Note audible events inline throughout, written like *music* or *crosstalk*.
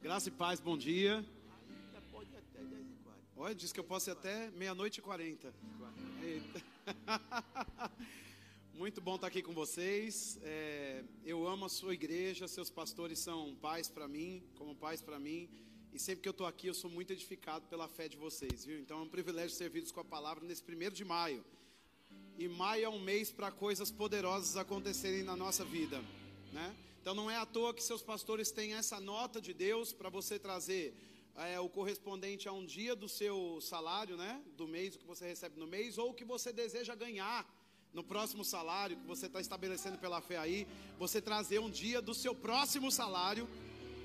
Graça e paz, bom dia. Olha, diz que eu posso ir até meia-noite e quarenta. *laughs* Muito bom estar aqui com vocês. É, eu amo a sua igreja, seus pastores são pais para mim, como pais para mim. E sempre que eu estou aqui, eu sou muito edificado pela fé de vocês, viu? Então é um privilégio servir com a palavra nesse primeiro de maio. E maio é um mês para coisas poderosas acontecerem na nossa vida, né? Então não é à toa que seus pastores têm essa nota de Deus para você trazer é, o correspondente a um dia do seu salário, né? Do mês, o que você recebe no mês, ou o que você deseja ganhar no próximo salário que você está estabelecendo pela fé aí, você trazer um dia do seu próximo salário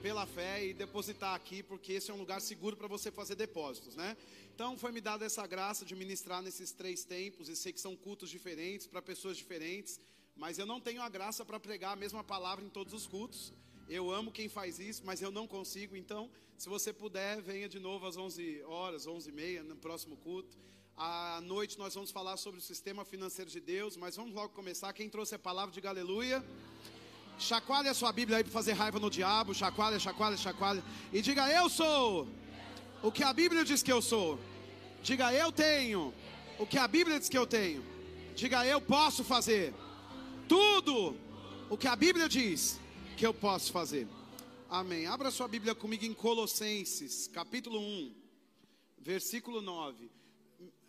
pela fé e depositar aqui, porque esse é um lugar seguro para você fazer depósitos, né? Então foi me dada essa graça de ministrar nesses três tempos, e sei que são cultos diferentes para pessoas diferentes, mas eu não tenho a graça para pregar a mesma palavra em todos os cultos. Eu amo quem faz isso, mas eu não consigo. Então, se você puder, venha de novo às 11 horas, 11 e meia, no próximo culto. À noite nós vamos falar sobre o sistema financeiro de Deus, mas vamos logo começar. Quem trouxe a palavra, de aleluia. Chacoalhe a sua Bíblia aí para fazer raiva no diabo. Chacoalha, chacoalha, chacoalha. E diga: Eu sou o que a Bíblia diz que eu sou. Diga: Eu tenho o que a Bíblia diz que eu tenho. Diga: Eu posso fazer tudo o que a Bíblia diz que eu posso fazer. Amém. Abra sua Bíblia comigo em Colossenses, capítulo 1, versículo 9.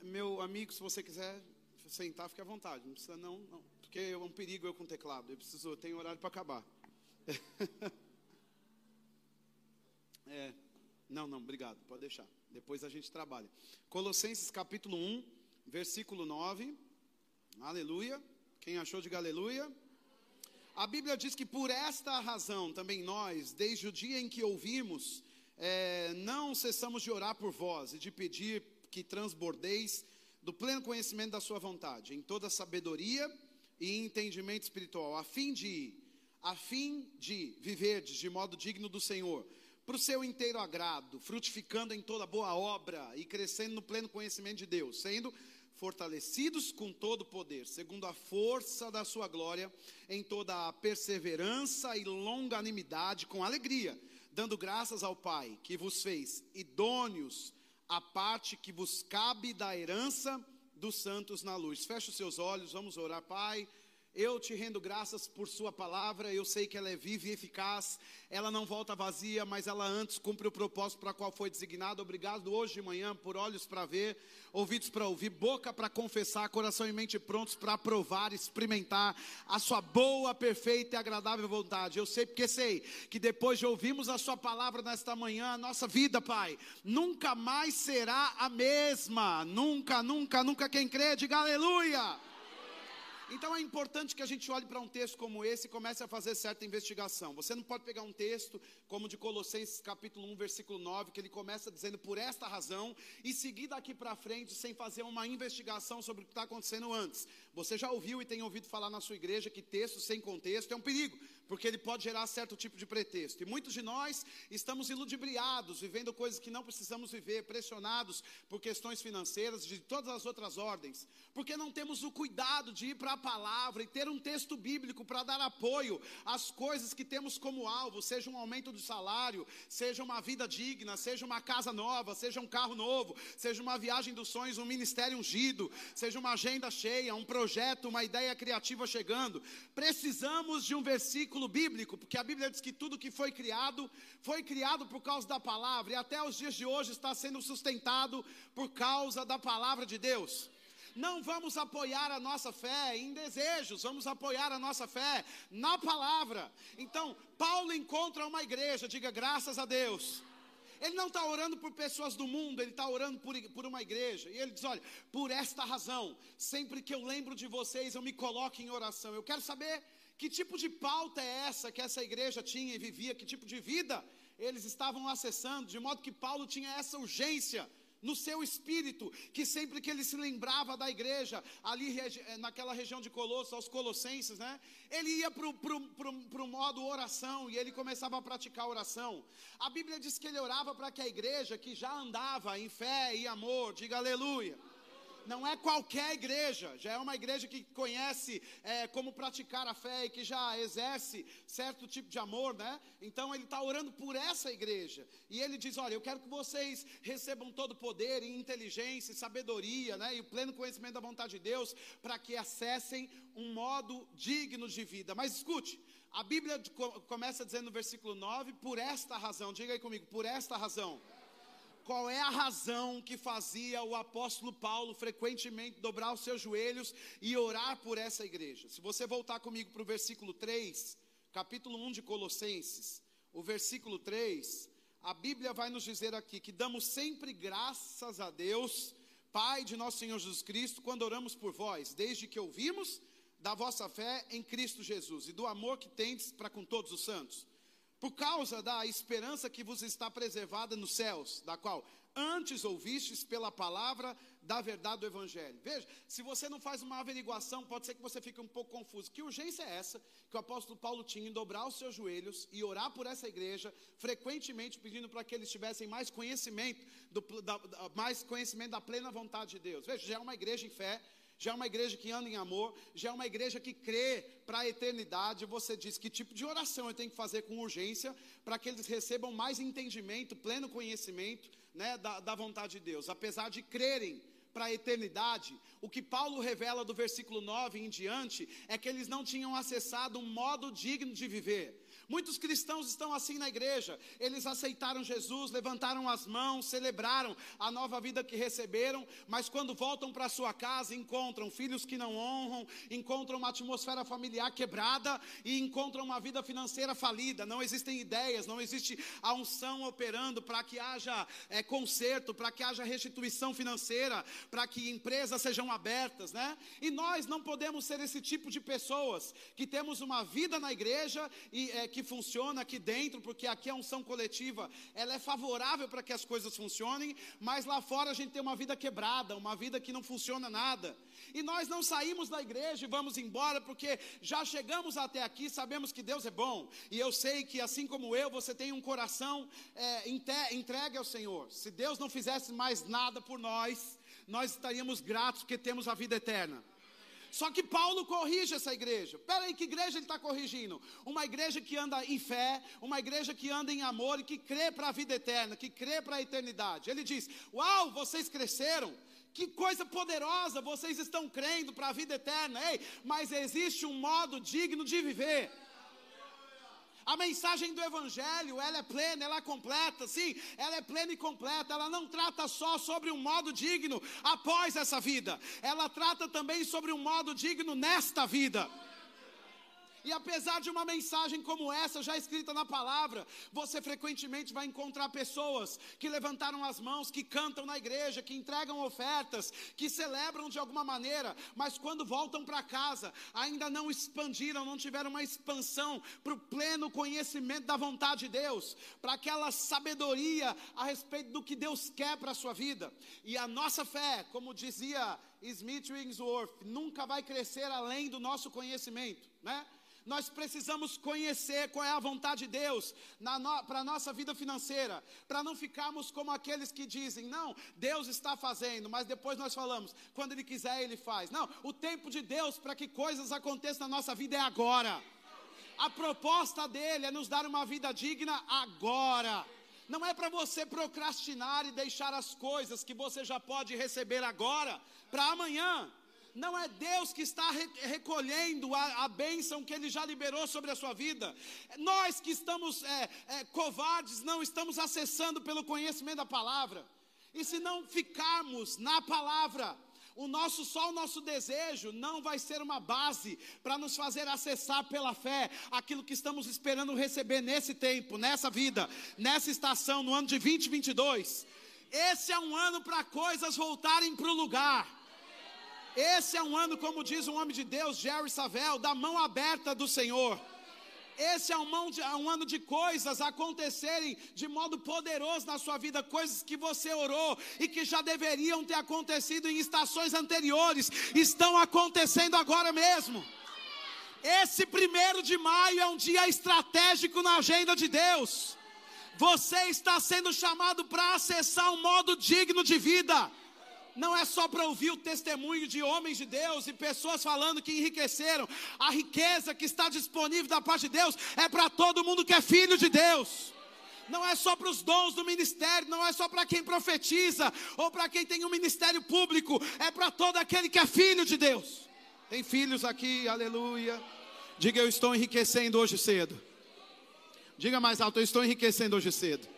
Meu amigo, se você quiser sentar, fique à vontade. Não precisa não, não. Porque é um perigo eu com teclado. Eu preciso, eu tenho horário para acabar. *laughs* é. Não, não, obrigado. Pode deixar. Depois a gente trabalha. Colossenses capítulo 1, versículo 9. Aleluia. Quem achou de aleluia? A Bíblia diz que por esta razão também nós, desde o dia em que ouvimos, é, não cessamos de orar por vós e de pedir que transbordeis do pleno conhecimento da sua vontade, em toda sabedoria e entendimento espiritual, a fim de, a fim de viver de modo digno do Senhor, para o seu inteiro agrado, frutificando em toda boa obra e crescendo no pleno conhecimento de Deus, sendo fortalecidos com todo o poder, segundo a força da sua glória, em toda a perseverança e longanimidade, com alegria, dando graças ao Pai, que vos fez idôneos à parte que vos cabe da herança dos santos na luz. Feche os seus olhos, vamos orar, Pai. Eu te rendo graças por Sua palavra, eu sei que ela é viva e eficaz, ela não volta vazia, mas ela antes cumpre o propósito para qual foi designada. Obrigado hoje de manhã por olhos para ver, ouvidos para ouvir, boca para confessar, coração e mente prontos para provar, experimentar a Sua boa, perfeita e agradável vontade. Eu sei porque sei que depois de ouvirmos a Sua palavra nesta manhã, a nossa vida, Pai, nunca mais será a mesma. Nunca, nunca, nunca. Quem crê, diga aleluia. Então é importante que a gente olhe para um texto como esse e comece a fazer certa investigação. Você não pode pegar um texto como de Colossenses capítulo 1, versículo 9, que ele começa dizendo por esta razão, e seguir daqui para frente sem fazer uma investigação sobre o que está acontecendo antes. Você já ouviu e tem ouvido falar na sua igreja que texto sem contexto é um perigo, porque ele pode gerar certo tipo de pretexto. E muitos de nós estamos iludibriados, vivendo coisas que não precisamos viver, pressionados por questões financeiras, de todas as outras ordens, porque não temos o cuidado de ir para a palavra e ter um texto bíblico para dar apoio às coisas que temos como alvo, seja um aumento do salário, seja uma vida digna, seja uma casa nova, seja um carro novo, seja uma viagem dos sonhos, um ministério ungido, seja uma agenda cheia, um projeto, uma ideia criativa chegando. Precisamos de um versículo bíblico, porque a Bíblia diz que tudo que foi criado foi criado por causa da palavra e até os dias de hoje está sendo sustentado por causa da palavra de Deus. Não vamos apoiar a nossa fé em desejos, vamos apoiar a nossa fé na palavra. Então, Paulo encontra uma igreja, diga graças a Deus. Ele não está orando por pessoas do mundo, ele está orando por, por uma igreja. E ele diz: Olha, por esta razão, sempre que eu lembro de vocês, eu me coloco em oração. Eu quero saber que tipo de pauta é essa que essa igreja tinha e vivia, que tipo de vida eles estavam acessando, de modo que Paulo tinha essa urgência no seu espírito, que sempre que ele se lembrava da igreja, ali eh, naquela região de Colosso, aos Colossenses, né? Ele ia para o modo oração e ele começava a praticar oração. A Bíblia diz que ele orava para que a igreja, que já andava em fé e amor, diga aleluia Não é qualquer igreja, já é uma igreja que conhece é, como praticar a fé e que já exerce certo tipo de amor, né? Então ele está orando por essa igreja. E ele diz: Olha, eu quero que vocês recebam todo o poder e inteligência e sabedoria, né? E o pleno conhecimento da vontade de Deus, para que acessem um modo digno de vida. Mas escute, a Bíblia começa dizendo no versículo 9: Por esta razão, diga aí comigo, por esta razão qual é a razão que fazia o apóstolo Paulo frequentemente dobrar os seus joelhos e orar por essa igreja. Se você voltar comigo para o versículo 3, capítulo 1 de Colossenses, o versículo 3, a Bíblia vai nos dizer aqui que damos sempre graças a Deus, Pai de nosso Senhor Jesus Cristo, quando oramos por vós, desde que ouvimos da vossa fé em Cristo Jesus e do amor que tendes para com todos os santos por causa da esperança que vos está preservada nos céus, da qual antes ouvistes pela palavra da verdade do Evangelho. Veja, se você não faz uma averiguação, pode ser que você fique um pouco confuso. Que urgência é essa que o apóstolo Paulo tinha em dobrar os seus joelhos e orar por essa igreja, frequentemente pedindo para que eles tivessem mais conhecimento, do, da, mais conhecimento da plena vontade de Deus? Veja, já é uma igreja em fé, já é uma igreja que anda em amor, já é uma igreja que crê para a eternidade. Você diz que tipo de oração eu tenho que fazer com urgência para que eles recebam mais entendimento, pleno conhecimento né, da, da vontade de Deus, apesar de crerem para a eternidade, o que Paulo revela do versículo 9 em diante é que eles não tinham acessado um modo digno de viver. Muitos cristãos estão assim na igreja. Eles aceitaram Jesus, levantaram as mãos, celebraram a nova vida que receberam, mas quando voltam para sua casa, encontram filhos que não honram, encontram uma atmosfera familiar quebrada e encontram uma vida financeira falida. Não existem ideias, não existe a unção operando para que haja é, conserto, para que haja restituição financeira, para que empresas sejam abertas, né? E nós não podemos ser esse tipo de pessoas que temos uma vida na igreja e é, que funciona aqui dentro, porque aqui a unção coletiva, ela é favorável para que as coisas funcionem, mas lá fora a gente tem uma vida quebrada, uma vida que não funciona nada. E nós não saímos da igreja e vamos embora porque já chegamos até aqui, sabemos que Deus é bom. E eu sei que assim como eu, você tem um coração é, entregue ao Senhor. Se Deus não fizesse mais nada por nós, nós estaríamos gratos porque temos a vida eterna. Só que Paulo corrige essa igreja. Peraí, que igreja ele está corrigindo? Uma igreja que anda em fé, uma igreja que anda em amor e que crê para a vida eterna, que crê para a eternidade. Ele diz: Uau, vocês cresceram. Que coisa poderosa, vocês estão crendo para a vida eterna. Ei, mas existe um modo digno de viver. A mensagem do Evangelho, ela é plena, ela é completa, sim, ela é plena e completa. Ela não trata só sobre um modo digno após essa vida, ela trata também sobre um modo digno nesta vida. E apesar de uma mensagem como essa, já escrita na palavra, você frequentemente vai encontrar pessoas que levantaram as mãos, que cantam na igreja, que entregam ofertas, que celebram de alguma maneira, mas quando voltam para casa, ainda não expandiram, não tiveram uma expansão para o pleno conhecimento da vontade de Deus, para aquela sabedoria a respeito do que Deus quer para a sua vida. E a nossa fé, como dizia Smith Wigglesworth, nunca vai crescer além do nosso conhecimento, né? Nós precisamos conhecer qual é a vontade de Deus no, para a nossa vida financeira, para não ficarmos como aqueles que dizem, não, Deus está fazendo, mas depois nós falamos, quando Ele quiser, Ele faz. Não, o tempo de Deus para que coisas aconteçam na nossa vida é agora. A proposta dele é nos dar uma vida digna agora. Não é para você procrastinar e deixar as coisas que você já pode receber agora para amanhã não é Deus que está recolhendo a, a bênção que Ele já liberou sobre a sua vida. Nós que estamos é, é, covardes, não estamos acessando pelo conhecimento da palavra. E se não ficarmos na palavra, o nosso só o nosso desejo não vai ser uma base para nos fazer acessar pela fé aquilo que estamos esperando receber nesse tempo, nessa vida, nessa estação, no ano de 2022. Esse é um ano para coisas voltarem para o lugar. Esse é um ano, como diz um homem de Deus, Jerry Savel, da mão aberta do Senhor. Esse é um, de, um, ano de coisas acontecerem de modo poderoso na sua vida, coisas que você orou e que já deveriam ter acontecido em estações anteriores, estão acontecendo agora mesmo. Esse primeiro de maio é um dia estratégico na agenda de Deus. Você está sendo chamado para acessar um modo digno de vida Não é só para ouvir o testemunho de homens de Deus e pessoas falando que enriqueceram. A riqueza que está disponível da parte de Deus é para todo mundo que é filho de Deus. Não é só para os dons do ministério, não é só para quem profetiza ou para quem tem um ministério público, é para todo aquele que é filho de Deus. Tem filhos aqui, aleluia. Diga eu estou enriquecendo hoje cedo. Diga mais alto, eu estou enriquecendo hoje cedo.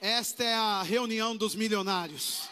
Esta é a reunião dos milionários.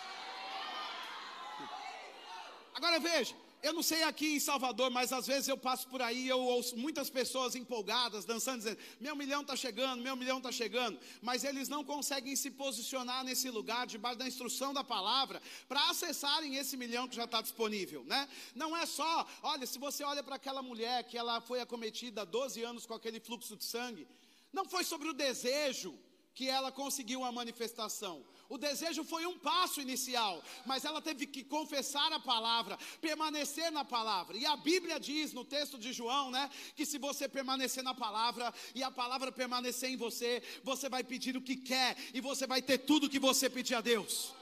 Agora veja, eu não sei aqui em Salvador, mas às vezes eu passo por aí, eu ouço muitas pessoas empolgadas, dançando, dizendo: meu milhão está chegando, meu milhão está chegando, mas eles não conseguem se posicionar nesse lugar, debaixo da instrução da palavra, para acessarem esse milhão que já está disponível, né? Não é só, olha, se você olha para aquela mulher que ela foi acometida há 12 anos com aquele fluxo de sangue, não foi sobre o desejo que ela conseguiu a manifestação. O desejo foi um passo inicial, mas ela teve que confessar a palavra, permanecer na palavra. E a Bíblia diz no texto de João, né, que se você permanecer na palavra e a palavra permanecer em você, você vai pedir o que quer e você vai ter tudo o que você pedir a Deus.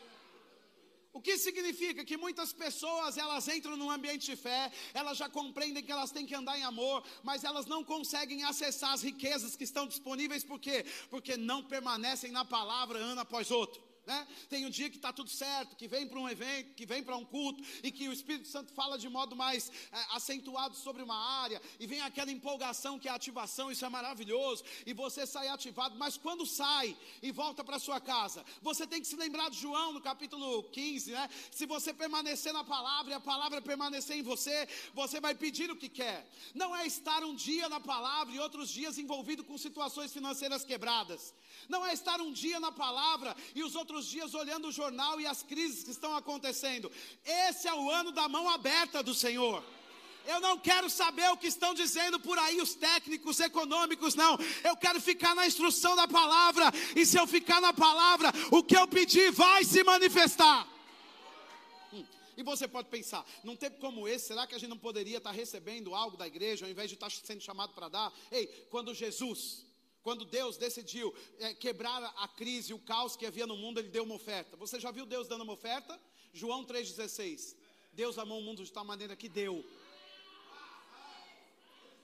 O que significa que muitas pessoas elas entram num ambiente de fé, elas já compreendem que elas têm que andar em amor, mas elas não conseguem acessar as riquezas que estão disponíveis, por quê? Porque não permanecem na palavra ano após outro. Né? Tem um dia que está tudo certo, que vem para um evento, que vem para um culto, e que o Espírito Santo fala de modo mais é, acentuado sobre uma área, e vem aquela empolgação que é ativação, isso é maravilhoso, e você sai ativado, mas quando sai e volta para sua casa, você tem que se lembrar de João no capítulo 15, né? Se você permanecer na palavra e a palavra permanecer em você, você vai pedir o que quer. Não é estar um dia na palavra e outros dias envolvido com situações financeiras quebradas. Não é estar um dia na palavra e os outros dias olhando o jornal e as crises que estão acontecendo. Esse é o ano da mão aberta do Senhor. Eu não quero saber o que estão dizendo por aí os técnicos econômicos, não. Eu quero ficar na instrução da palavra. E se eu ficar na palavra, o que eu pedir vai se manifestar. Hum. E você pode pensar, num tempo como esse, será que a gente não poderia estar recebendo algo da igreja ao invés de estar sendo chamado para dar? Ei, quando Jesus quando Deus decidiu é, quebrar a crise, o caos que havia no mundo, Ele deu uma oferta. Você já viu Deus dando uma oferta? João 3,16. Deus amou o mundo de tal maneira que deu.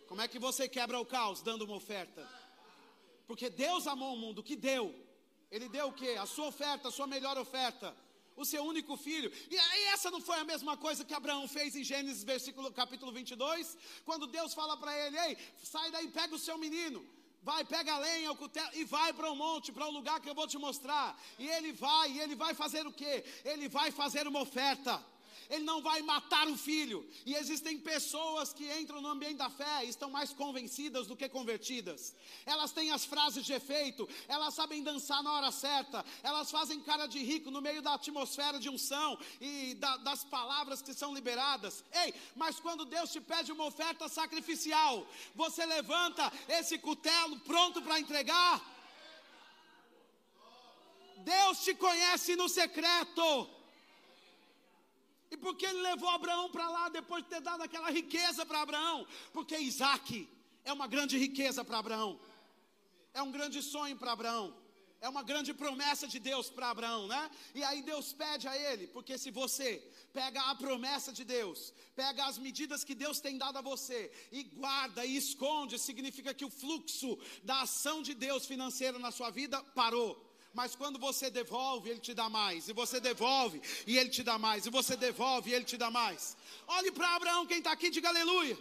Como é que você quebra o caos dando uma oferta? Porque Deus amou o mundo, que deu. Ele deu o que? A sua oferta, a sua melhor oferta. O seu único filho. E aí essa não foi a mesma coisa que Abraão fez em Gênesis versículo, capítulo 22? Quando Deus fala para ele, ei, sai daí, pega o seu menino vai, pega a lenha, o cutelo e vai para o monte, para o lugar que eu vou te mostrar. E ele vai, e ele vai fazer o quê? Ele vai fazer uma oferta ele não vai matar o filho. E existem pessoas que entram no ambiente da fé e estão mais convencidas do que convertidas. Elas têm as frases de efeito, elas sabem dançar na hora certa, elas fazem cara de rico no meio da atmosfera de unção e da, das palavras que são liberadas. Ei, mas quando Deus te pede uma oferta sacrificial, você levanta esse cutelo pronto para entregar. Deus te conhece no secreto. E por que ele levou Abraão para lá depois de ter dado aquela riqueza para Abraão? Porque Isaac é uma grande riqueza para Abraão, é um grande sonho para Abraão, é uma grande promessa de Deus para Abraão, né? E aí Deus pede a ele, porque se você pega a promessa de Deus, pega as medidas que Deus tem dado a você e guarda e esconde, significa que o fluxo da ação de Deus financeira na sua vida parou mas quando você devolve, Ele te dá mais, e você devolve, e Ele te dá mais, e você devolve, e Ele te dá mais. Olhe para Abraão, quem está aqui, diga aleluia.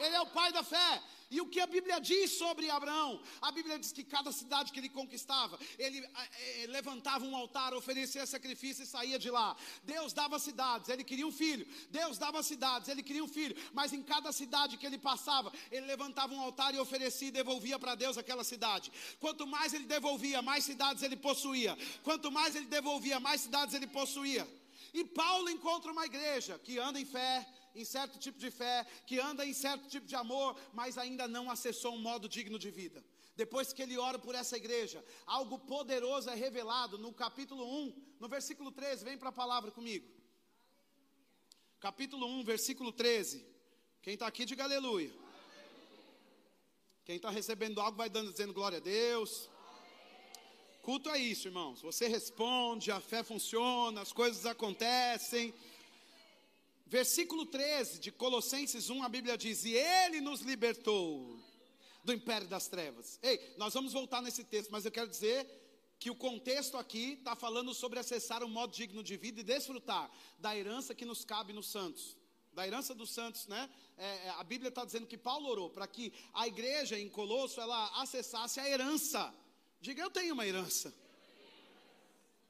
Ele é o pai da fé. E o que a Bíblia diz sobre Abraão? A Bíblia diz que cada cidade que ele conquistava, ele é, levantava um altar, oferecia sacrifício e saía de lá. Deus dava cidades, ele queria um filho. Deus dava cidades, ele queria um filho. Mas em cada cidade que ele passava, ele levantava um altar e oferecia e devolvia para Deus aquela cidade. Quanto mais ele devolvia, mais cidades ele possuía. Quanto mais ele devolvia, mais cidades ele possuía. E Paulo encontra uma igreja que anda em fé, em certo tipo de fé, que anda em certo tipo de amor, mas ainda não acessou um modo digno de vida. Depois que ele ora por essa igreja, algo poderoso é revelado no capítulo 1, no versículo 13. Vem para a palavra comigo. Capítulo 1, versículo 13. Quem está aqui, diga aleluia. Quem está recebendo algo vai dando, dizendo glória a Deus. culto é isso, irmãos. Você responde, a fé funciona, as coisas acontecem. Versículo 13 de Colossenses 1, a Bíblia diz: E Ele nos libertou do império das trevas. Ei, nós vamos voltar nesse texto, mas eu quero dizer que o contexto aqui está falando sobre acessar um modo digno de vida e desfrutar da herança que nos cabe nos santos. Da herança dos santos, né? É, é a Bíblia está dizendo que Paulo orou para que a igreja em Colosso ela acessasse a herança. Diga, eu tenho uma herança.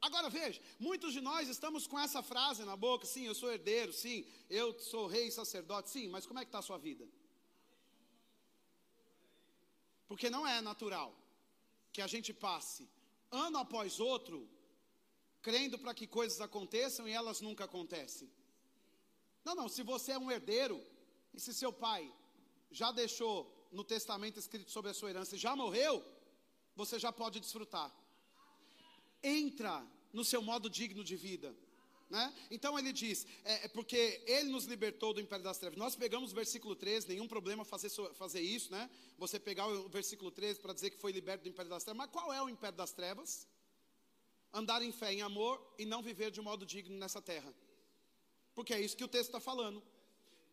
Agora veja, muitos de nós estamos com essa frase na boca, sim, eu sou herdeiro, sim, eu sou rei sacerdote, sim, mas como é que está a sua vida? Porque não é natural que a gente passe ano após outro crendo para que coisas aconteçam e elas nunca acontecem. Não, não, se você é um herdeiro e se seu pai já deixou no testamento escrito sobre a sua herança e já morreu, você já pode desfrutar. Entra no seu modo digno de vida. Né? Então ele diz, é, é, porque ele nos libertou do império das trevas. Nós pegamos o versículo 13, nenhum problema fazer, fazer isso, né? Você pegar o versículo 13 para dizer que foi liberto do império das trevas. Mas qual é o império das trevas? Andar em fé, em amor e não viver de modo digno nessa terra. Porque é isso que o texto está falando.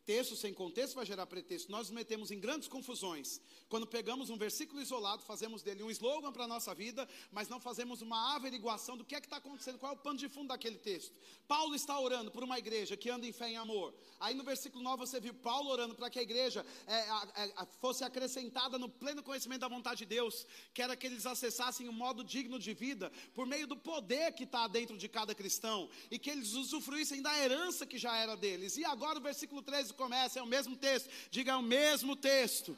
Texto sem contexto vai gerar pretexto. Nós nos metemos em grandes confusões. Quando pegamos um versículo isolado, fazemos dele um slogan para a nossa vida, mas não fazemos uma averiguação do que é que está acontecendo, qual é o pano de fundo daquele texto. Paulo está orando por uma igreja que anda em fé e amor. Aí no versículo 9 você viu Paulo orando para que a igreja é, é, fosse acrescentada no pleno conhecimento da vontade de Deus, que era que eles acessassem um modo digno de vida, por meio do poder que está dentro de cada cristão, e que eles usufruíssem da herança que já era deles. E agora o versículo 13 começa, é o mesmo texto. Diga, é o mesmo texto.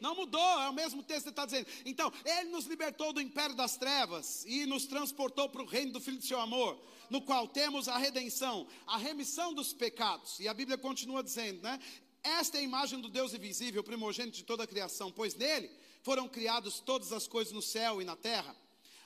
Não mudou, é o mesmo texto que está dizendo. Então, Ele nos libertou do império das trevas e nos transportou para o reino do Filho de Seu amor, no qual temos a redenção, a remissão dos pecados. E a Bíblia continua dizendo, né? Esta é a imagem do Deus invisível, primogênito de toda a criação, pois nele foram criadas todas as coisas no céu e na terra,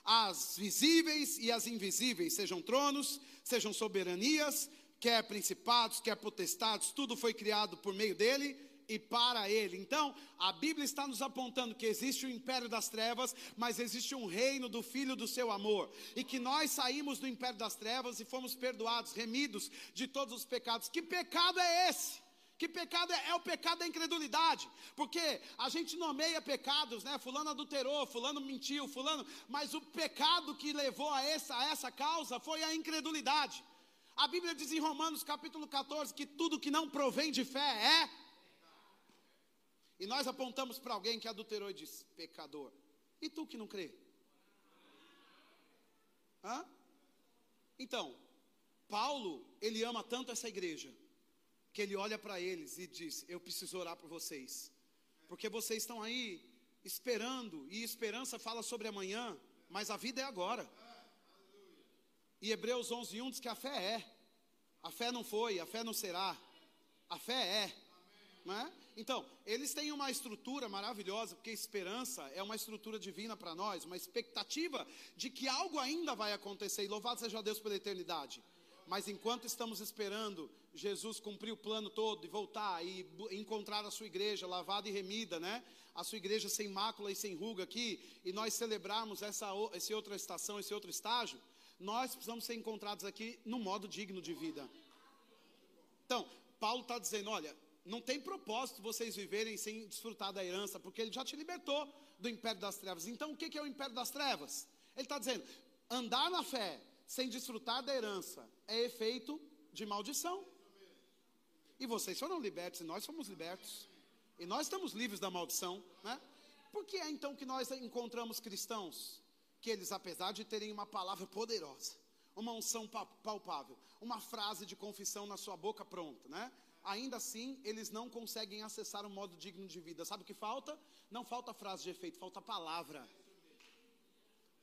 as visíveis e as invisíveis, sejam tronos, sejam soberanias, quer principados, quer potestades, tudo foi criado por meio dele e para ele. Então, a Bíblia está nos apontando que existe o império das trevas, mas existe um reino do filho do seu amor, e que nós saímos do império das trevas e fomos perdoados, remidos de todos os pecados. Que pecado é esse? Que pecado é, é, o pecado da incredulidade? Porque a gente nomeia pecados, né? Fulano adulterou, fulano mentiu, fulano, mas o pecado que levou a essa, a essa causa foi a incredulidade. A Bíblia diz em Romanos capítulo 14 que tudo que não provém de fé é. E nós apontamos para alguém que adulterou e diz: pecador. E tu que não crê? Hã? Então, Paulo, ele ama tanto essa igreja, que ele olha para eles e diz: Eu preciso orar por vocês, porque vocês estão aí esperando, e esperança fala sobre amanhã, mas a vida é agora. E Hebreus 11, 1 diz que a fé é. A fé não foi, a fé não será. A fé é. Não é? Então, eles têm uma estrutura maravilhosa, porque esperança é uma estrutura divina para nós, uma expectativa de que algo ainda vai acontecer. E louvado seja Deus pela eternidade. Mas enquanto estamos esperando Jesus cumprir o plano todo e voltar e encontrar a sua igreja lavada e remida, né? A sua igreja sem mácula e sem ruga aqui, e nós celebrarmos essa, essa outra estação, esse outro estágio, nós precisamos ser encontrados aqui no modo digno de vida. Então, Paulo está dizendo: olha, não tem propósito vocês viverem sem desfrutar da herança, porque ele já te libertou do império das trevas. Então, o que é o império das trevas? Ele está dizendo: andar na fé sem desfrutar da herança é efeito de maldição. E vocês foram libertos, e nós fomos libertos. E nós estamos livres da maldição, né? Por que é então que nós encontramos cristãos que eles, apesar de terem uma palavra poderosa, uma unção palpável, uma frase de confissão na sua boca pronta, né? Ainda assim, eles não conseguem acessar um modo digno de vida. Sabe o que falta? Não falta frase de efeito, falta palavra.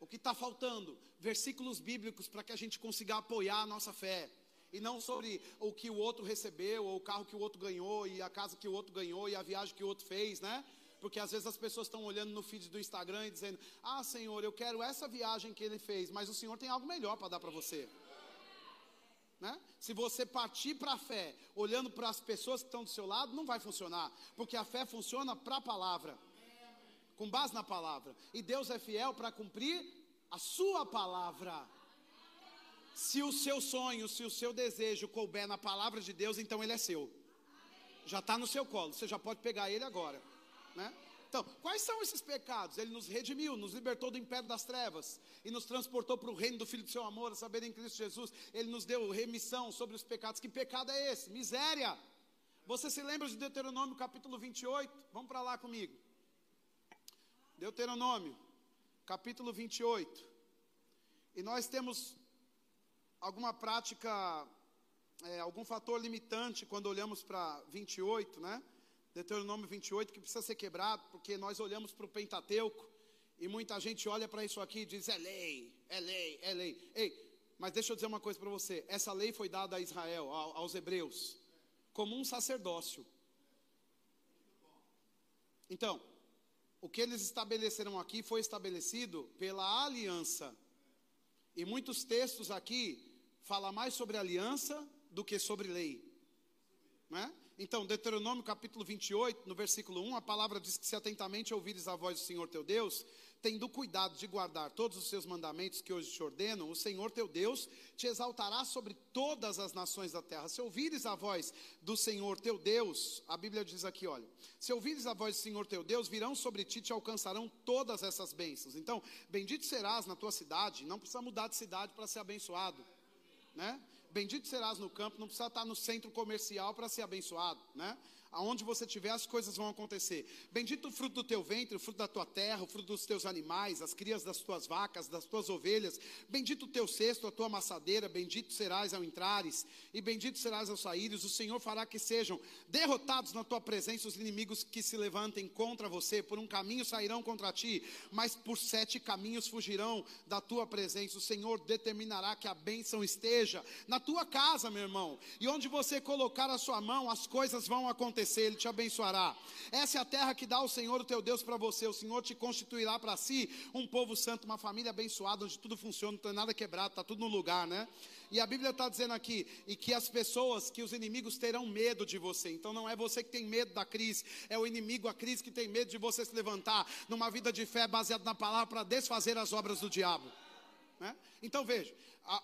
O que está faltando? Versículos bíblicos para que a gente consiga apoiar a nossa fé. E não sobre o que o outro recebeu, ou o carro que o outro ganhou, e a casa que o outro ganhou, e a viagem que o outro fez, né? Porque às vezes as pessoas estão olhando no feed do Instagram e dizendo: Ah, Senhor, eu quero essa viagem que ele fez, mas o Senhor tem algo melhor para dar para você. Né? Se você partir para a fé, olhando para as pessoas que estão do seu lado, não vai funcionar, porque a fé funciona para a palavra, com base na palavra, e Deus é fiel para cumprir a sua palavra. Se o seu sonho, se o seu desejo couber na palavra de Deus, então ele é seu. Já está no seu colo, você já pode pegar ele agora, né? Então, quais são esses pecados? Ele nos redimiu, nos libertou do império das trevas e nos transportou para o reino do Filho do seu amor, a saber em Cristo Jesus. Ele nos deu remissão sobre os pecados. Que pecado é esse? Miséria. Você se lembra de Deuteronômio capítulo 28? Vamos para lá comigo. Deuteronômio, capítulo 28. E nós temos alguma prática, é, algum fator limitante quando olhamos para 28, né? Deuteronômio 28, que precisa ser quebrado, porque nós olhamos para o Pentateuco e muita gente olha para isso aqui e diz: é lei, é lei, é lei. Ei, mas deixa eu dizer uma coisa para você: essa lei foi dada a Israel, aos hebreus, como um sacerdócio. Então, o que eles estabeleceram aqui foi estabelecido pela aliança. E muitos textos aqui falam mais sobre aliança do que sobre lei. Não é? Então, Deuteronômio capítulo 28, no versículo 1, a palavra diz que se atentamente ouvires a voz do Senhor teu Deus, tendo cuidado de guardar todos os seus mandamentos que hoje te ordenam, o Senhor teu Deus te exaltará sobre todas as nações da terra. Se ouvires a voz do Senhor teu Deus, a Bíblia diz aqui, olha, se ouvires a voz do Senhor teu Deus, virão sobre ti e te alcançarão todas essas bênçãos. Então, bendito serás na tua cidade, não precisa mudar de cidade para ser abençoado, né? Bendito serás no campo, não precisa estar no centro comercial para ser abençoado, né? Aonde você estiver, as coisas vão acontecer. Bendito o fruto do teu ventre, o fruto da tua terra, o fruto dos teus animais, as crias das tuas vacas, das tuas ovelhas. Bendito o teu cesto, a tua amassadeira, bendito serás ao entrares, e bendito serás ao saíres. O Senhor fará que sejam derrotados na tua presença os inimigos que se levantem contra você. Por um caminho sairão contra ti, mas por sete caminhos fugirão da tua presença. O Senhor determinará que a bênção esteja na tua casa, meu irmão. E onde você colocar a sua mão, as coisas vão acontecer acontecer, Ele te abençoará. Essa é a terra que dá o Senhor, o teu Deus, para você. O Senhor te constituirá para si um povo santo, uma família abençoada, onde tudo funciona, não tem nada quebrado, está tudo no lugar, né? E a Bíblia está dizendo aqui, e que as pessoas, que os inimigos terão medo de você. Então não é você que tem medo da crise, é o inimigo, a crise que tem medo de você se levantar numa vida de fé baseada na palavra para desfazer as obras do diabo. Né? Então veja,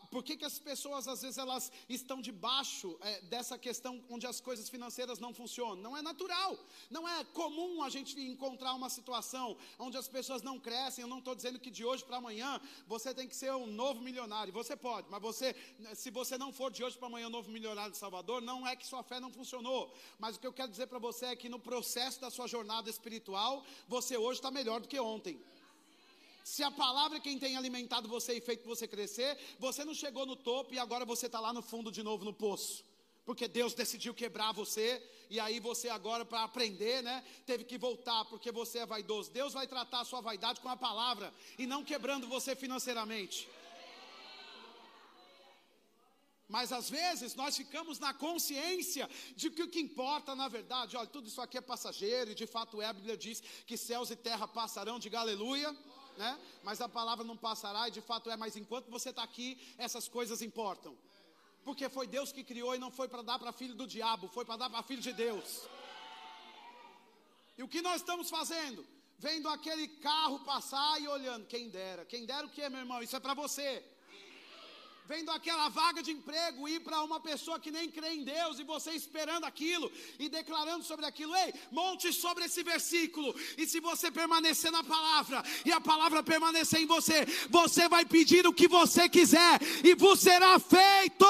por que, que as pessoas às vezes elas estão debaixo é, dessa questão onde as coisas financeiras não funcionam? Não é natural, não é comum a gente encontrar uma situação onde as pessoas não crescem. Eu não estou dizendo que de hoje para amanhã você tem que ser um novo milionário. Você pode, mas você, se você não for de hoje para amanhã um novo milionário de Salvador, não é que sua fé não funcionou. Mas o que eu quero dizer para você é que no processo da sua jornada espiritual, você hoje está melhor do que ontem. Se a palavra é quem tem alimentado você e feito você crescer, você não chegou no topo e agora você está lá no fundo de novo no poço. Porque Deus decidiu quebrar você, e aí você agora, para aprender, né, teve que voltar, porque você é vaidoso. Deus vai tratar a sua vaidade com a palavra, e não quebrando você financeiramente. Mas às vezes nós ficamos na consciência de que o que importa na verdade, olha, tudo isso aqui é passageiro, e de fato é, a Bíblia diz que céus e terra passarão, diga aleluia né? Mas a palavra não passará e de fato é, mas enquanto você está aqui, essas coisas importam. Porque foi Deus que criou e não foi para dar para filho do diabo, foi para dar para filho de Deus. E o que nós estamos fazendo? Vendo aquele carro passar e olhando, quem dera, quem dera o que, meu irmão? Isso é para você vendo aquela vaga de emprego ir para uma pessoa que nem crê em Deus e você esperando aquilo e declarando sobre aquilo. Ei, monte sobre esse versículo. E se você permanecer na palavra e a palavra permanecer em você, você vai pedir o que você quiser e vos será feito.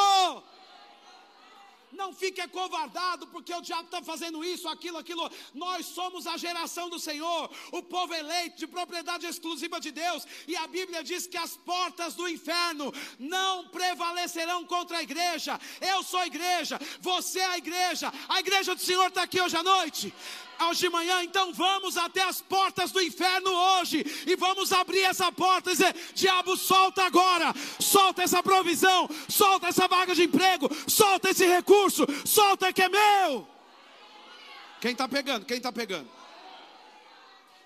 Não fique acovardado porque o diabo está fazendo isso, aquilo, aquilo. Nós somos a geração do Senhor, o povo eleito de propriedade exclusiva de Deus. E a Bíblia diz que as portas do inferno não prevalecerão contra a igreja. Eu sou a igreja, você é a igreja. A igreja do Senhor está aqui hoje à noite hoje de manhã, então vamos até as portas do inferno hoje e vamos abrir essa porta e dizer: diabo, solta agora, solta essa provisão, solta essa vaga de emprego, solta esse recurso, solta que é meu. Quem está pegando? Quem está pegando?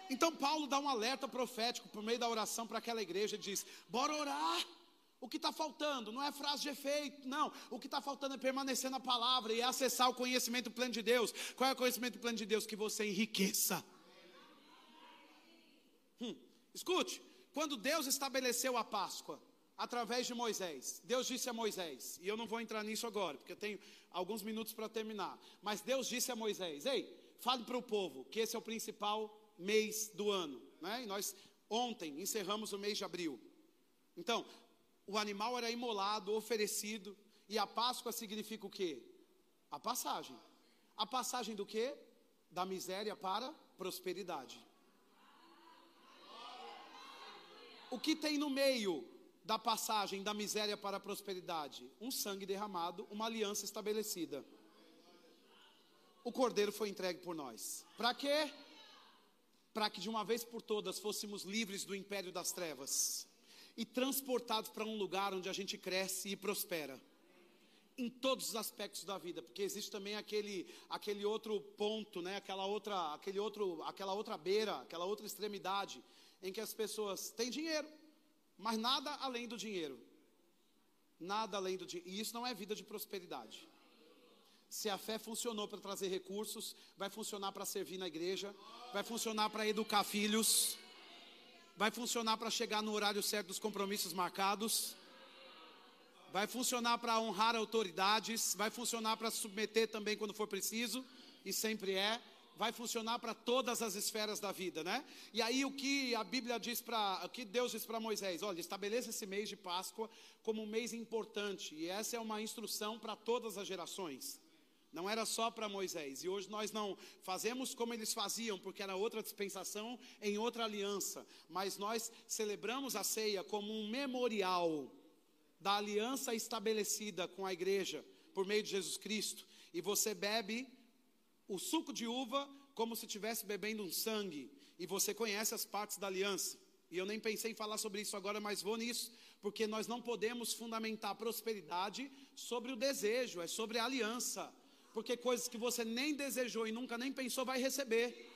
Então Paulo dá um alerta profético por meio da oração para aquela igreja e diz: bora orar. O que está faltando não é frase de efeito, não. O que está faltando é permanecer na palavra e acessar o conhecimento pleno de Deus. Qual é o conhecimento pleno de Deus? Que você enriqueça. Hum, escute, Quando Deus estabeleceu a Páscoa, através de Moisés, Deus disse a Moisés, e eu não vou entrar nisso agora, porque eu tenho alguns minutos para terminar, mas Deus disse a Moisés: Ei, fale para o povo que esse é o principal mês do ano, né? E nós ontem encerramos o mês de abril. Então, o animal era imolado, oferecido, e a Páscoa significa o quê? A passagem. A passagem do quê? Da miséria para prosperidade. O que tem no meio da passagem da miséria para a prosperidade? Um sangue derramado, uma aliança estabelecida. O cordeiro foi entregue por nós. Para quê? Para que de uma vez por todas fôssemos livres do império das trevas e transportados para um lugar onde a gente cresce e prospera em todos os aspectos da vida, porque existe também aquele, aquele outro ponto, né? aquela, outra, aquele outro, aquela outra beira, aquela outra extremidade, em que as pessoas têm dinheiro, mas nada além do dinheiro. Nada além do dinheiro. E isso não é vida de prosperidade. Se a fé funcionou para trazer recursos, vai funcionar para servir na igreja, vai funcionar para educar filhos, vai funcionar para chegar no horário certo dos compromissos marcados. Vai funcionar para honrar autoridades, vai funcionar para submeter também quando for preciso, e sempre é, vai funcionar para todas as esferas da vida, né? E aí o que a Bíblia diz para, o que Deus diz para Moisés, olha, estabeleça esse mês de Páscoa como um mês importante, e essa é uma instrução para todas as gerações. Não era só para Moisés, e hoje nós não fazemos como eles faziam, porque era outra dispensação em outra aliança, mas nós celebramos a ceia como um memorial da aliança estabelecida com a igreja por meio de Jesus Cristo, e você bebe o suco de uva como se estivesse bebendo um sangue, e você conhece as partes da aliança. E eu nem pensei em falar sobre isso agora, mas vou nisso, porque nós não podemos fundamentar prosperidade sobre o desejo, é sobre a aliança. Porque coisas que você nem desejou e nunca nem pensou vai receber.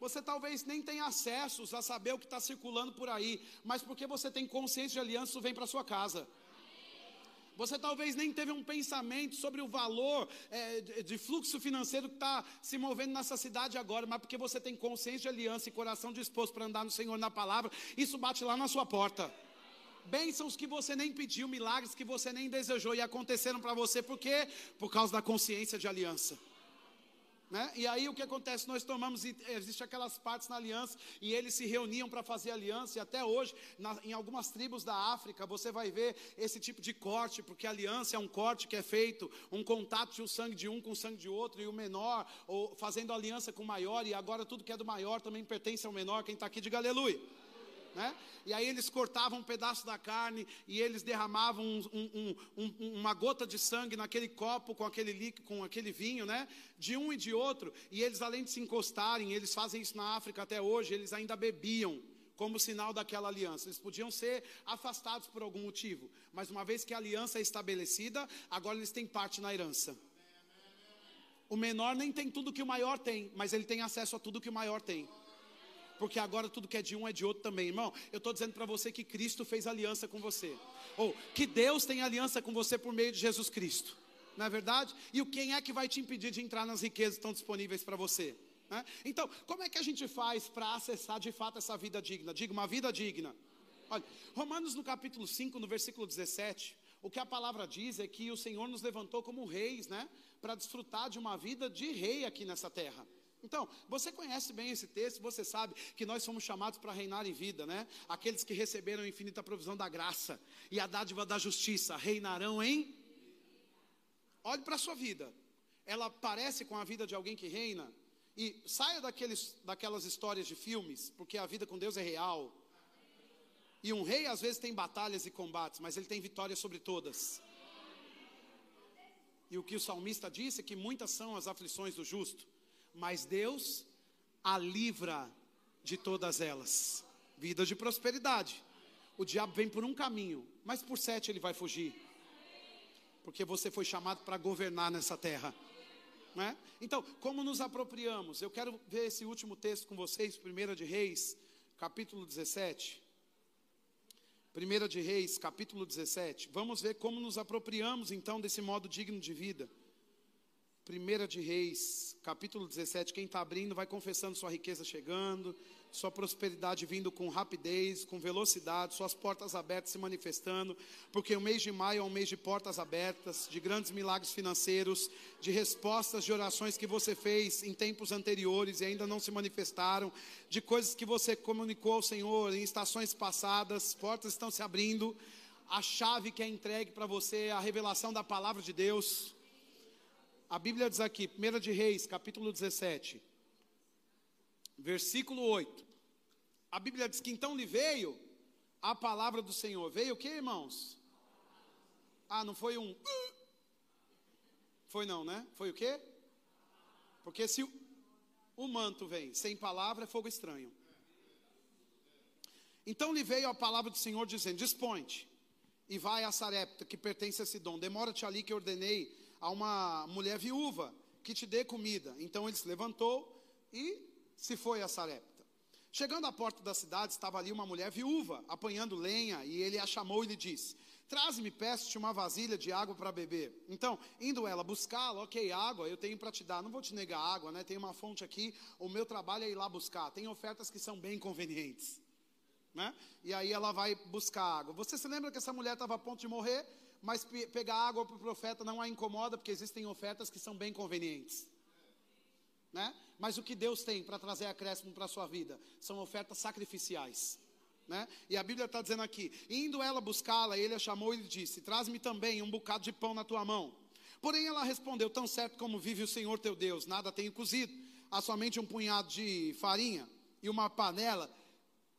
Você talvez nem tenha acessos a saber o que está circulando por aí, mas porque você tem consciência de aliança, isso vem para sua casa. Você talvez nem teve um pensamento sobre o valor é, de, fluxo financeiro que está se movendo nessa cidade agora, mas porque você tem consciência de aliança e coração disposto para andar no Senhor na palavra, isso bate lá na sua porta. Bênçãos que você nem pediu, milagres que você nem desejou e aconteceram para você, por quê? Por causa da consciência de aliança. Né? E aí o que acontece? Nós tomamos, existe aquelas partes na aliança, e eles se reuniam para fazer aliança, e até hoje, na, em algumas tribos da África, você vai ver esse tipo de corte, porque aliança é um corte que é feito, um contato de o sangue de um com o sangue de outro, e o menor, ou fazendo aliança com o maior, e agora tudo que é do maior também pertence ao menor, quem está aqui, diga aleluia. Né? E aí eles cortavam um pedaço da carne e eles derramavam um, um, um, uma gota de sangue naquele copo com aquele líquido, com aquele vinho, né? De um e de outro. E eles, além de se encostarem, eles fazem isso na África até hoje, eles ainda bebiam como sinal daquela aliança. Eles podiam ser afastados por algum motivo, mas uma vez que a aliança é estabelecida, agora eles têm parte na herança. O menor nem tem tudo que o maior tem, mas ele tem acesso a tudo que o maior tem porque agora tudo que é de um é de outro também, irmão. Eu estou dizendo para você que Cristo fez aliança com você, ou que Deus tem aliança com você por meio de Jesus Cristo, não é verdade? E o quem é que vai te impedir de entrar nas riquezas que estão disponíveis para você? Né? Então, como é que a gente faz para acessar de fato essa vida digna? Diga, uma vida digna. Olha, Romanos no capítulo 5, no versículo 17, o que a palavra diz é que o Senhor nos levantou como reis, né? Para desfrutar de uma vida de rei aqui nessa terra. Então, você conhece bem esse texto, você sabe que nós somos chamados para reinar em vida, né? Aqueles que receberam a infinita provisão da graça e a dádiva da justiça reinarão em. Olhe para a sua vida, ela parece com a vida de alguém que reina, e saia daqueles, daquelas histórias de filmes, porque a vida com Deus é real. E um rei às vezes tem batalhas e combates, mas ele tem vitória sobre todas. E o que o salmista disse é que muitas são as aflições do justo mas Deus a livra de todas elas. Vida de prosperidade. O diabo vem por um caminho, mas por sete ele vai fugir. Porque você foi chamado para governar nessa terra. Né? Então, como nos apropriamos? Eu quero ver esse último texto com vocês, 1 de Reis, capítulo 17. 1 de Reis, capítulo 17. Vamos ver como nos apropriamos então desse modo digno de vida. Primeira de Reis, capítulo 17. Quem está abrindo vai confessando sua riqueza chegando, sua prosperidade vindo com rapidez, com velocidade, suas portas abertas se manifestando, porque o mês de maio é um mês de portas abertas, de grandes milagres financeiros, de respostas de orações que você fez em tempos anteriores e ainda não se manifestaram, de coisas que você comunicou ao Senhor em estações passadas, portas estão se abrindo. A chave que é entregue para você é a revelação da palavra de Deus. A Bíblia diz aqui, 1 de Reis, capítulo 17 versículo 8. A Bíblia diz que então lhe veio a palavra do Senhor. Veio o que, irmãos? Ah, não foi um. Foi não, né? Foi o quê? Porque se o, manto vem sem palavra, é fogo estranho. Então lhe veio a palavra do Senhor dizendo: Dispõe-te e vai a Sarepta, que pertence a Sidom. Demora-te ali que ordenei a uma mulher viúva que te dê comida. Então ele se levantou e se foi a Sarepta. Chegando à porta da cidade, estava ali uma mulher viúva, apanhando lenha, e ele a chamou e lhe disse: Traze-me, peço-te uma vasilha de água para beber. Então, indo ela buscá-la, ok, água, eu tenho para te dar, não vou te negar água, né? Tem uma fonte aqui, o meu trabalho é ir lá buscar. Tem ofertas que são bem convenientes, né? E aí ela vai buscar água. Você se lembra que essa mulher estava a ponto de morrer, mas pegar água para o profeta não a incomoda, porque existem ofertas que são bem convenientes, né? Mas o que Deus tem para trazer acréscimo para a sua vida são ofertas sacrificiais. Né? E a Bíblia está dizendo aqui: indo ela buscá-la, ele a chamou e lhe disse: Traz-me também um bocado de pão na tua mão. Porém ela respondeu: Tão certo como vive o Senhor teu Deus, nada tenho cozido, há somente um punhado de farinha e uma panela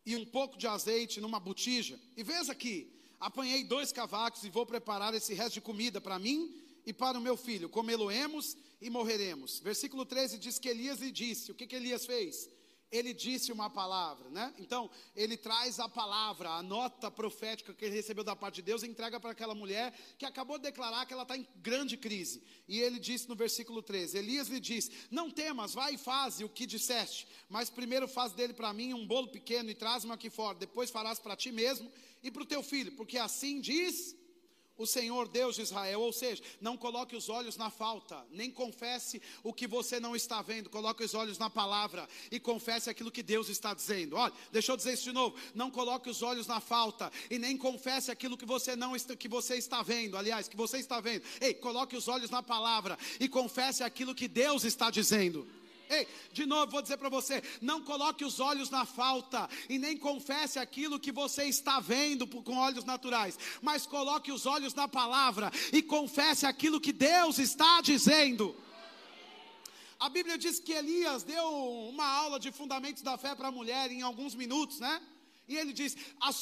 e um pouco de azeite numa botija. E veja aqui: apanhei dois cavacos e vou preparar esse resto de comida para mim e para o meu filho. Comê-lo-emos e morreremos. Versículo 13 diz que Elias lhe disse: o que, que Elias fez? Ele disse uma palavra, né? Então, ele traz a palavra, a nota profética que ele recebeu da parte de Deus, entrega para aquela mulher que acabou de declarar que ela está em grande crise. E ele disse no versículo 13: Elias lhe disse: Não temas, vai e faze o que disseste, mas primeiro faz dele para mim um bolo pequeno e traz-me aqui fora, depois farás para ti mesmo e para o teu filho, porque assim diz o Senhor Deus de Israel. Ou seja, não coloque os olhos na falta, nem confesse o que você não está vendo, coloque os olhos na palavra e confesse aquilo que Deus está dizendo. Olha, deixa eu dizer isso de novo: não coloque os olhos na falta e nem confesse aquilo que você não está, que você está vendo, aliás, que você está vendo. Ei, coloque os olhos na palavra e confesse aquilo que Deus está dizendo. Ei, de novo vou dizer para você: não coloque os olhos na falta e nem confesse aquilo que você está vendo com olhos naturais, mas coloque os olhos na palavra e confesse aquilo que Deus está dizendo. A Bíblia diz que Elias deu uma aula de fundamentos da fé para a mulher em alguns minutos, né? E ele diz: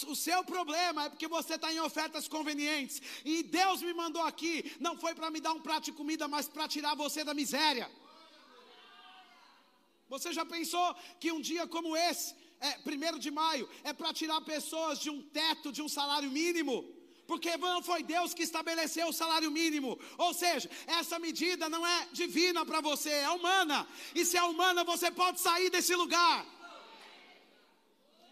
o seu problema é porque você está em ofertas convenientes. E Deus me mandou aqui, não foi para me dar um prato de comida, mas para tirar você da miséria. Você já pensou que um dia como esse, é, primeiro de maio, é para tirar pessoas de um teto, de um salário mínimo? Porque não foi Deus que estabeleceu o salário mínimo. Ou seja, essa medida não é divina para você, é humana. E se é humana, você pode sair desse lugar.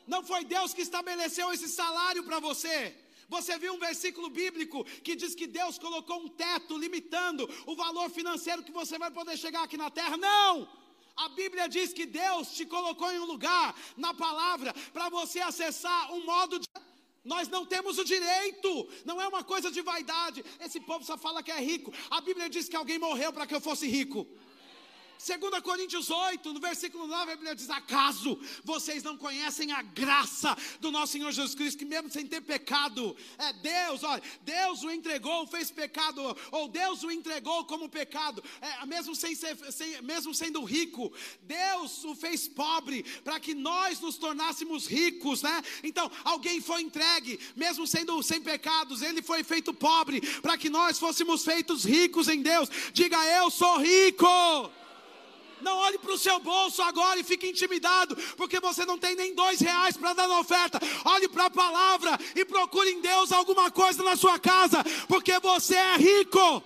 Não foi Deus que estabeleceu esse salário para você. Você viu um versículo bíblico que diz que Deus colocou um teto limitando o valor financeiro que você vai poder chegar aqui na terra? Não! A Bíblia diz que Deus te colocou em um lugar na palavra para você acessar um modo de. Nós não temos o direito, não é uma coisa de vaidade. Esse povo só fala que é rico. A Bíblia diz que alguém morreu para que eu fosse rico. 2 Coríntios 8, no versículo 9, a Bíblia diz: Acaso vocês não conhecem a graça do nosso Senhor Jesus Cristo, que mesmo sem ter pecado, é Deus, olha, Deus o entregou, fez pecado, ou Deus o entregou como pecado, é, mesmo, sem ser, sem, mesmo sendo rico, Deus o fez pobre, para que nós nos tornássemos ricos, né? Então, alguém foi entregue, mesmo sendo sem pecados, ele foi feito pobre, para que nós fôssemos feitos ricos em Deus. Diga, eu sou rico. Não olhe para o seu bolso agora e fique intimidado, porque você não tem nem dois reais para dar na oferta. Olhe para a palavra e procure em Deus alguma coisa na sua casa, porque você é rico.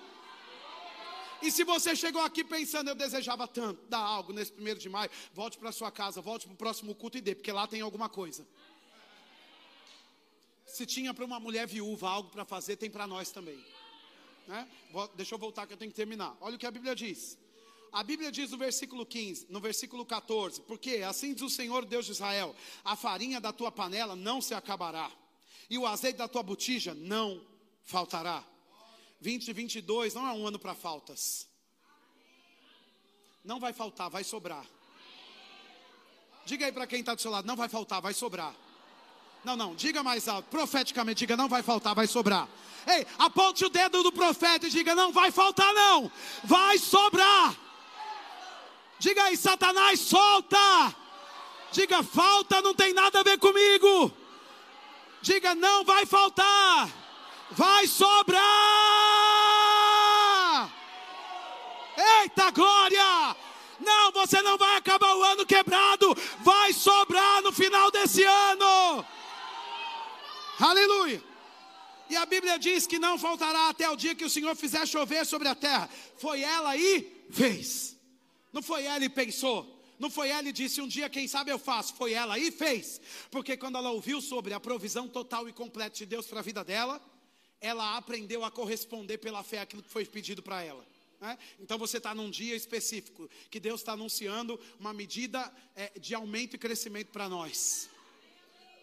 E se você chegou aqui pensando, eu desejava tanto dar algo nesse primeiro de maio, volte para sua casa, volte para o próximo culto e dê, porque lá tem alguma coisa. Se tinha para uma mulher viúva algo para fazer, tem para nós também. Né? Deixa eu voltar que eu tenho que terminar. Olha o que a Bíblia diz. A Bíblia diz no versículo 15, no versículo 14, porque assim diz o Senhor Deus de Israel: a farinha da tua panela não se acabará, e o azeite da tua botija não faltará. 2022 não é um ano para faltas. Não vai faltar, vai sobrar. Diga aí para quem está do seu lado: não vai faltar, vai sobrar. Não, não, diga mais alto, profeticamente, diga: não vai faltar, vai sobrar. Ei, aponte o dedo do profeta e diga: não vai faltar, não, vai sobrar. Diga aí, Satanás, solta. Diga, falta não tem nada a ver comigo. Diga, não vai faltar, vai sobrar. Eita glória! Não, você não vai acabar o ano quebrado, vai sobrar no final desse ano. Aleluia! E a Bíblia diz que não faltará até o dia que o Senhor fizer chover sobre a terra. Foi ela e fez. Não foi ela e pensou. Não foi ela e disse um dia, quem sabe eu faço. Foi ela e fez. Porque quando ela ouviu sobre a provisão total e completa de Deus para a vida dela, ela aprendeu a corresponder pela fé aquilo que foi pedido para ela. Né? Então você está num dia específico que Deus está anunciando uma medida é, de aumento e crescimento para nós.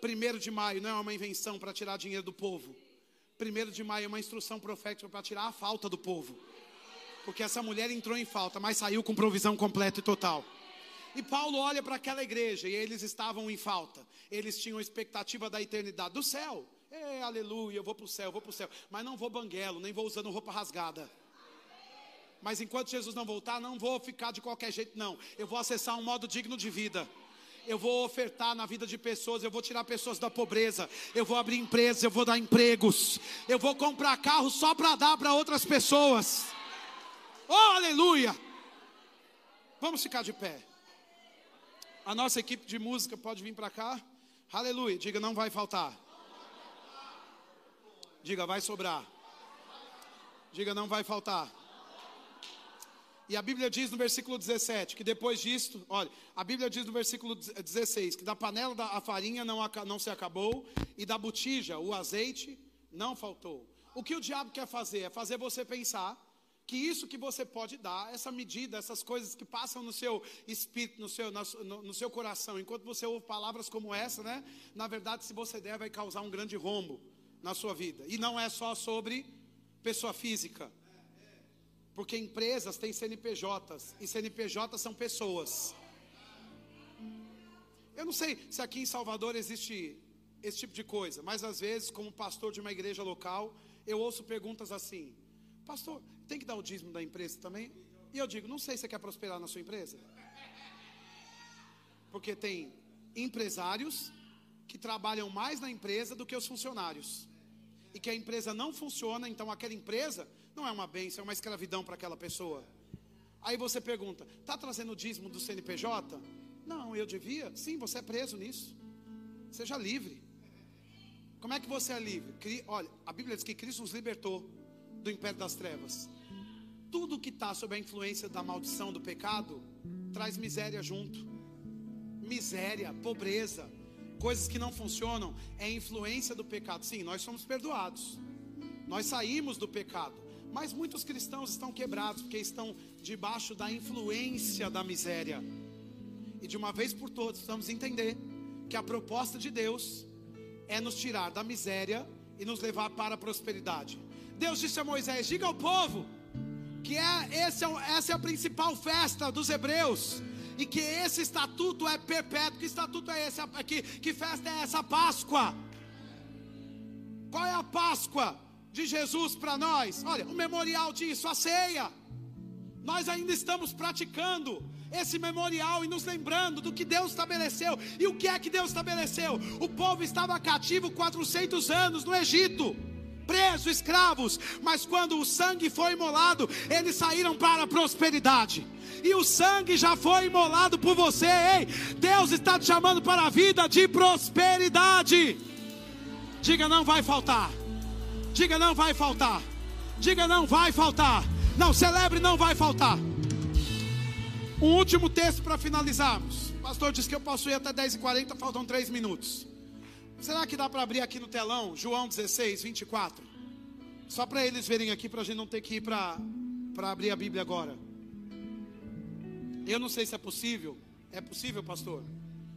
Primeiro de maio não é uma invenção para tirar dinheiro do povo. Primeiro de maio é uma instrução profética para tirar a falta do povo. Porque essa mulher entrou em falta, mas saiu com provisão completa e total. E Paulo olha para aquela igreja e eles estavam em falta. Eles tinham expectativa da eternidade, do céu. Ei, aleluia, eu vou para o céu, eu vou para o céu. Mas não vou banguelo, nem vou usando roupa rasgada. Mas enquanto Jesus não voltar, não vou ficar de qualquer jeito, não. Eu vou acessar um modo digno de vida eu vou ofertar na vida de pessoas, eu vou tirar pessoas da pobreza, eu vou abrir empresas, eu vou dar empregos, eu vou comprar carro só para dar para outras pessoas. Oh, aleluia! Vamos ficar de pé. A nossa equipe de música pode vir para cá. Aleluia. Diga, não vai faltar. Diga, vai sobrar. Diga, não vai faltar. E a Bíblia diz no versículo 17 que depois disto, olha, a Bíblia diz no versículo 16 que da panela da a farinha não, não se acabou e da botija o azeite não faltou. O que o diabo quer fazer é fazer você pensar que isso que você pode dar, essa medida, essas coisas que passam no seu espírito, no seu, no, no seu coração, enquanto você ouve palavras como essa, né? Na verdade, se você der, vai causar um grande rombo na sua vida. E não é só sobre pessoa física. Porque empresas têm CNPJs e CNPJs são pessoas. Eu não sei se aqui em Salvador existe esse tipo de coisa, mas às vezes, como pastor de uma igreja local, eu ouço perguntas assim: Pastor, tem que dar o dízimo da empresa também? E eu digo, não sei se você quer prosperar na sua empresa. Porque tem empresários que trabalham mais na empresa do que os funcionários. E que a empresa não funciona, então aquela empresa não é uma bênção, é uma escravidão para aquela pessoa. Aí você pergunta: está trazendo o dízimo do CNPJ? Não, eu devia? Sim, você é preso nisso. Seja livre. Como é que você é livre? Olha, a Bíblia diz que Cristo nos libertou do império das trevas. Tudo que está sob a influência da maldição do pecado traz miséria junto. Miséria, pobreza, coisas que não funcionam, é influência do pecado. Sim, nós somos perdoados. Nós saímos do pecado. Mas muitos cristãos estão quebrados porque estão debaixo da influência da miséria. E de uma vez por todas, precisamos entender que a proposta de Deus é nos tirar da miséria e nos levar para a prosperidade. Deus disse a Moisés: diga ao povo que é, esse é, essa é a principal festa dos hebreus. E que esse estatuto é perpétuo. Que estatuto é esse? Que, que festa é essa? Páscoa. Qual é a Páscoa de Jesus para nós? Olha, o memorial disso, a ceia. Nós ainda estamos praticando esse memorial e nos lembrando do que Deus estabeleceu. E o que é que Deus estabeleceu? O povo estava cativo 400 anos no Egito presos, escravos, mas quando o sangue foi imolado, eles saíram para a prosperidade. E o sangue já foi imolado por você, ei. Deus está te chamando para a vida de prosperidade. Diga não vai faltar. Diga não vai faltar. Diga não vai faltar. Não, celebre não vai faltar. Um último texto para finalizarmos. O pastor disse que eu posso ir até 10h40, faltam 3 minutos. Será que dá para abrir aqui no telão? João 16, 24. Só para eles verem aqui, para a gente não ter que ir para abrir a Bíblia agora. Eu não sei se é possível. É possível, pastor?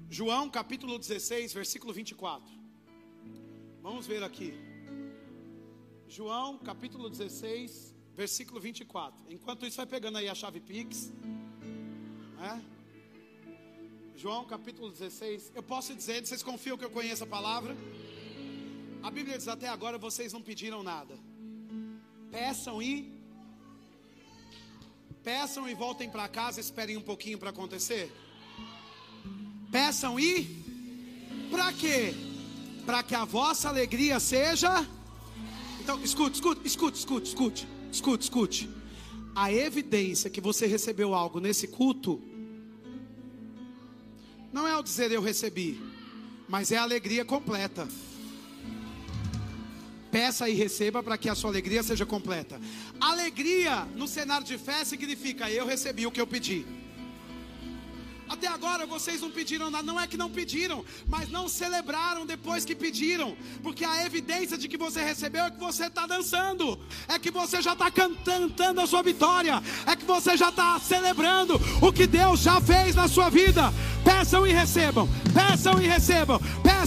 João capítulo 16, versículo 24. Vamos ver aqui. João capítulo 16, versículo 24. Enquanto isso, vai pegando aí a chave Pix. É? João capítulo 16. Eu posso dizer, vocês confiam que eu conheço a palavra? A Bíblia diz: Até agora vocês não pediram nada. Peçam e. Peçam e voltem para casa, esperem um pouquinho para acontecer. Peçam e. Para quê? Para que a vossa alegria seja. Então, escute, escute, escute, escute, escute, escute, escute. A evidência que você recebeu algo nesse culto ao dizer eu recebi, mas é a alegria completa. Peça e receba para que a sua alegria seja completa. Alegria no cenário de fé significa eu recebi o que eu pedi. Até agora vocês não pediram nada, não é que não pediram, mas não celebraram depois que pediram, porque a evidência de que você recebeu é que você está dançando, é que você já está cantando a sua vitória, é que você já está celebrando o que Deus já fez na sua vida. Peçam e recebam, peçam e recebam,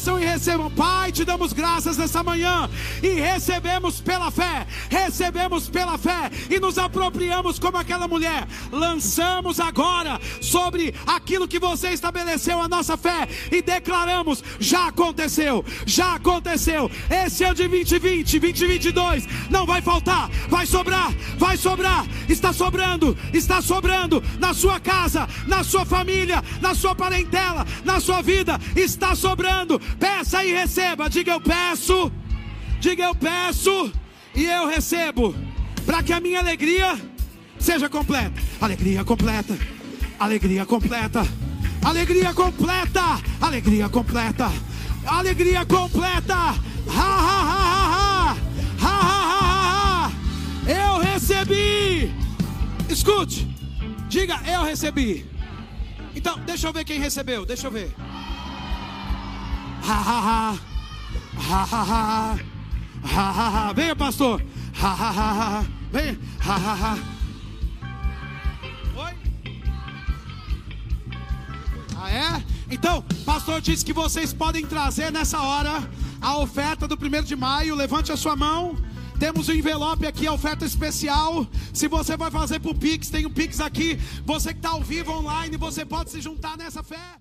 e recebam. Pai, te damos graças nessa manhã e recebemos pela fé, recebemos pela fé e nos apropriamos como aquela mulher. Lançamos agora sobre aquilo aquilo que você estabeleceu a nossa fé e declaramos: já aconteceu, já aconteceu. Esse ano de 2020, 2022 não vai faltar, vai sobrar, vai sobrar. Está sobrando, está sobrando na sua casa, na sua família, na sua parentela, na sua vida. Está sobrando. Peça e receba. Diga eu peço, diga eu peço e eu recebo, para que a minha alegria seja completa. Alegria completa Alegria completa. Alegria completa. Alegria completa. Alegria completa. Ha ha ha ha ha. Ha ha ha ha. Eu recebi. Escute. Diga, eu recebi. Então, deixa eu ver quem recebeu. Deixa eu ver. Ha ha ha. Ha ha ha. Ha ha ha. Venha, pastor. Ha ha ha. Venha. Ha. Ah, é? Então, pastor disse que vocês podem trazer nessa hora a oferta do primeiro de maio. Levante a sua mão. Temos um envelope aqui, a oferta especial. Se você vai fazer para o Pix, tem um Pix aqui. Você que está ao vivo online, você pode se juntar nessa fé.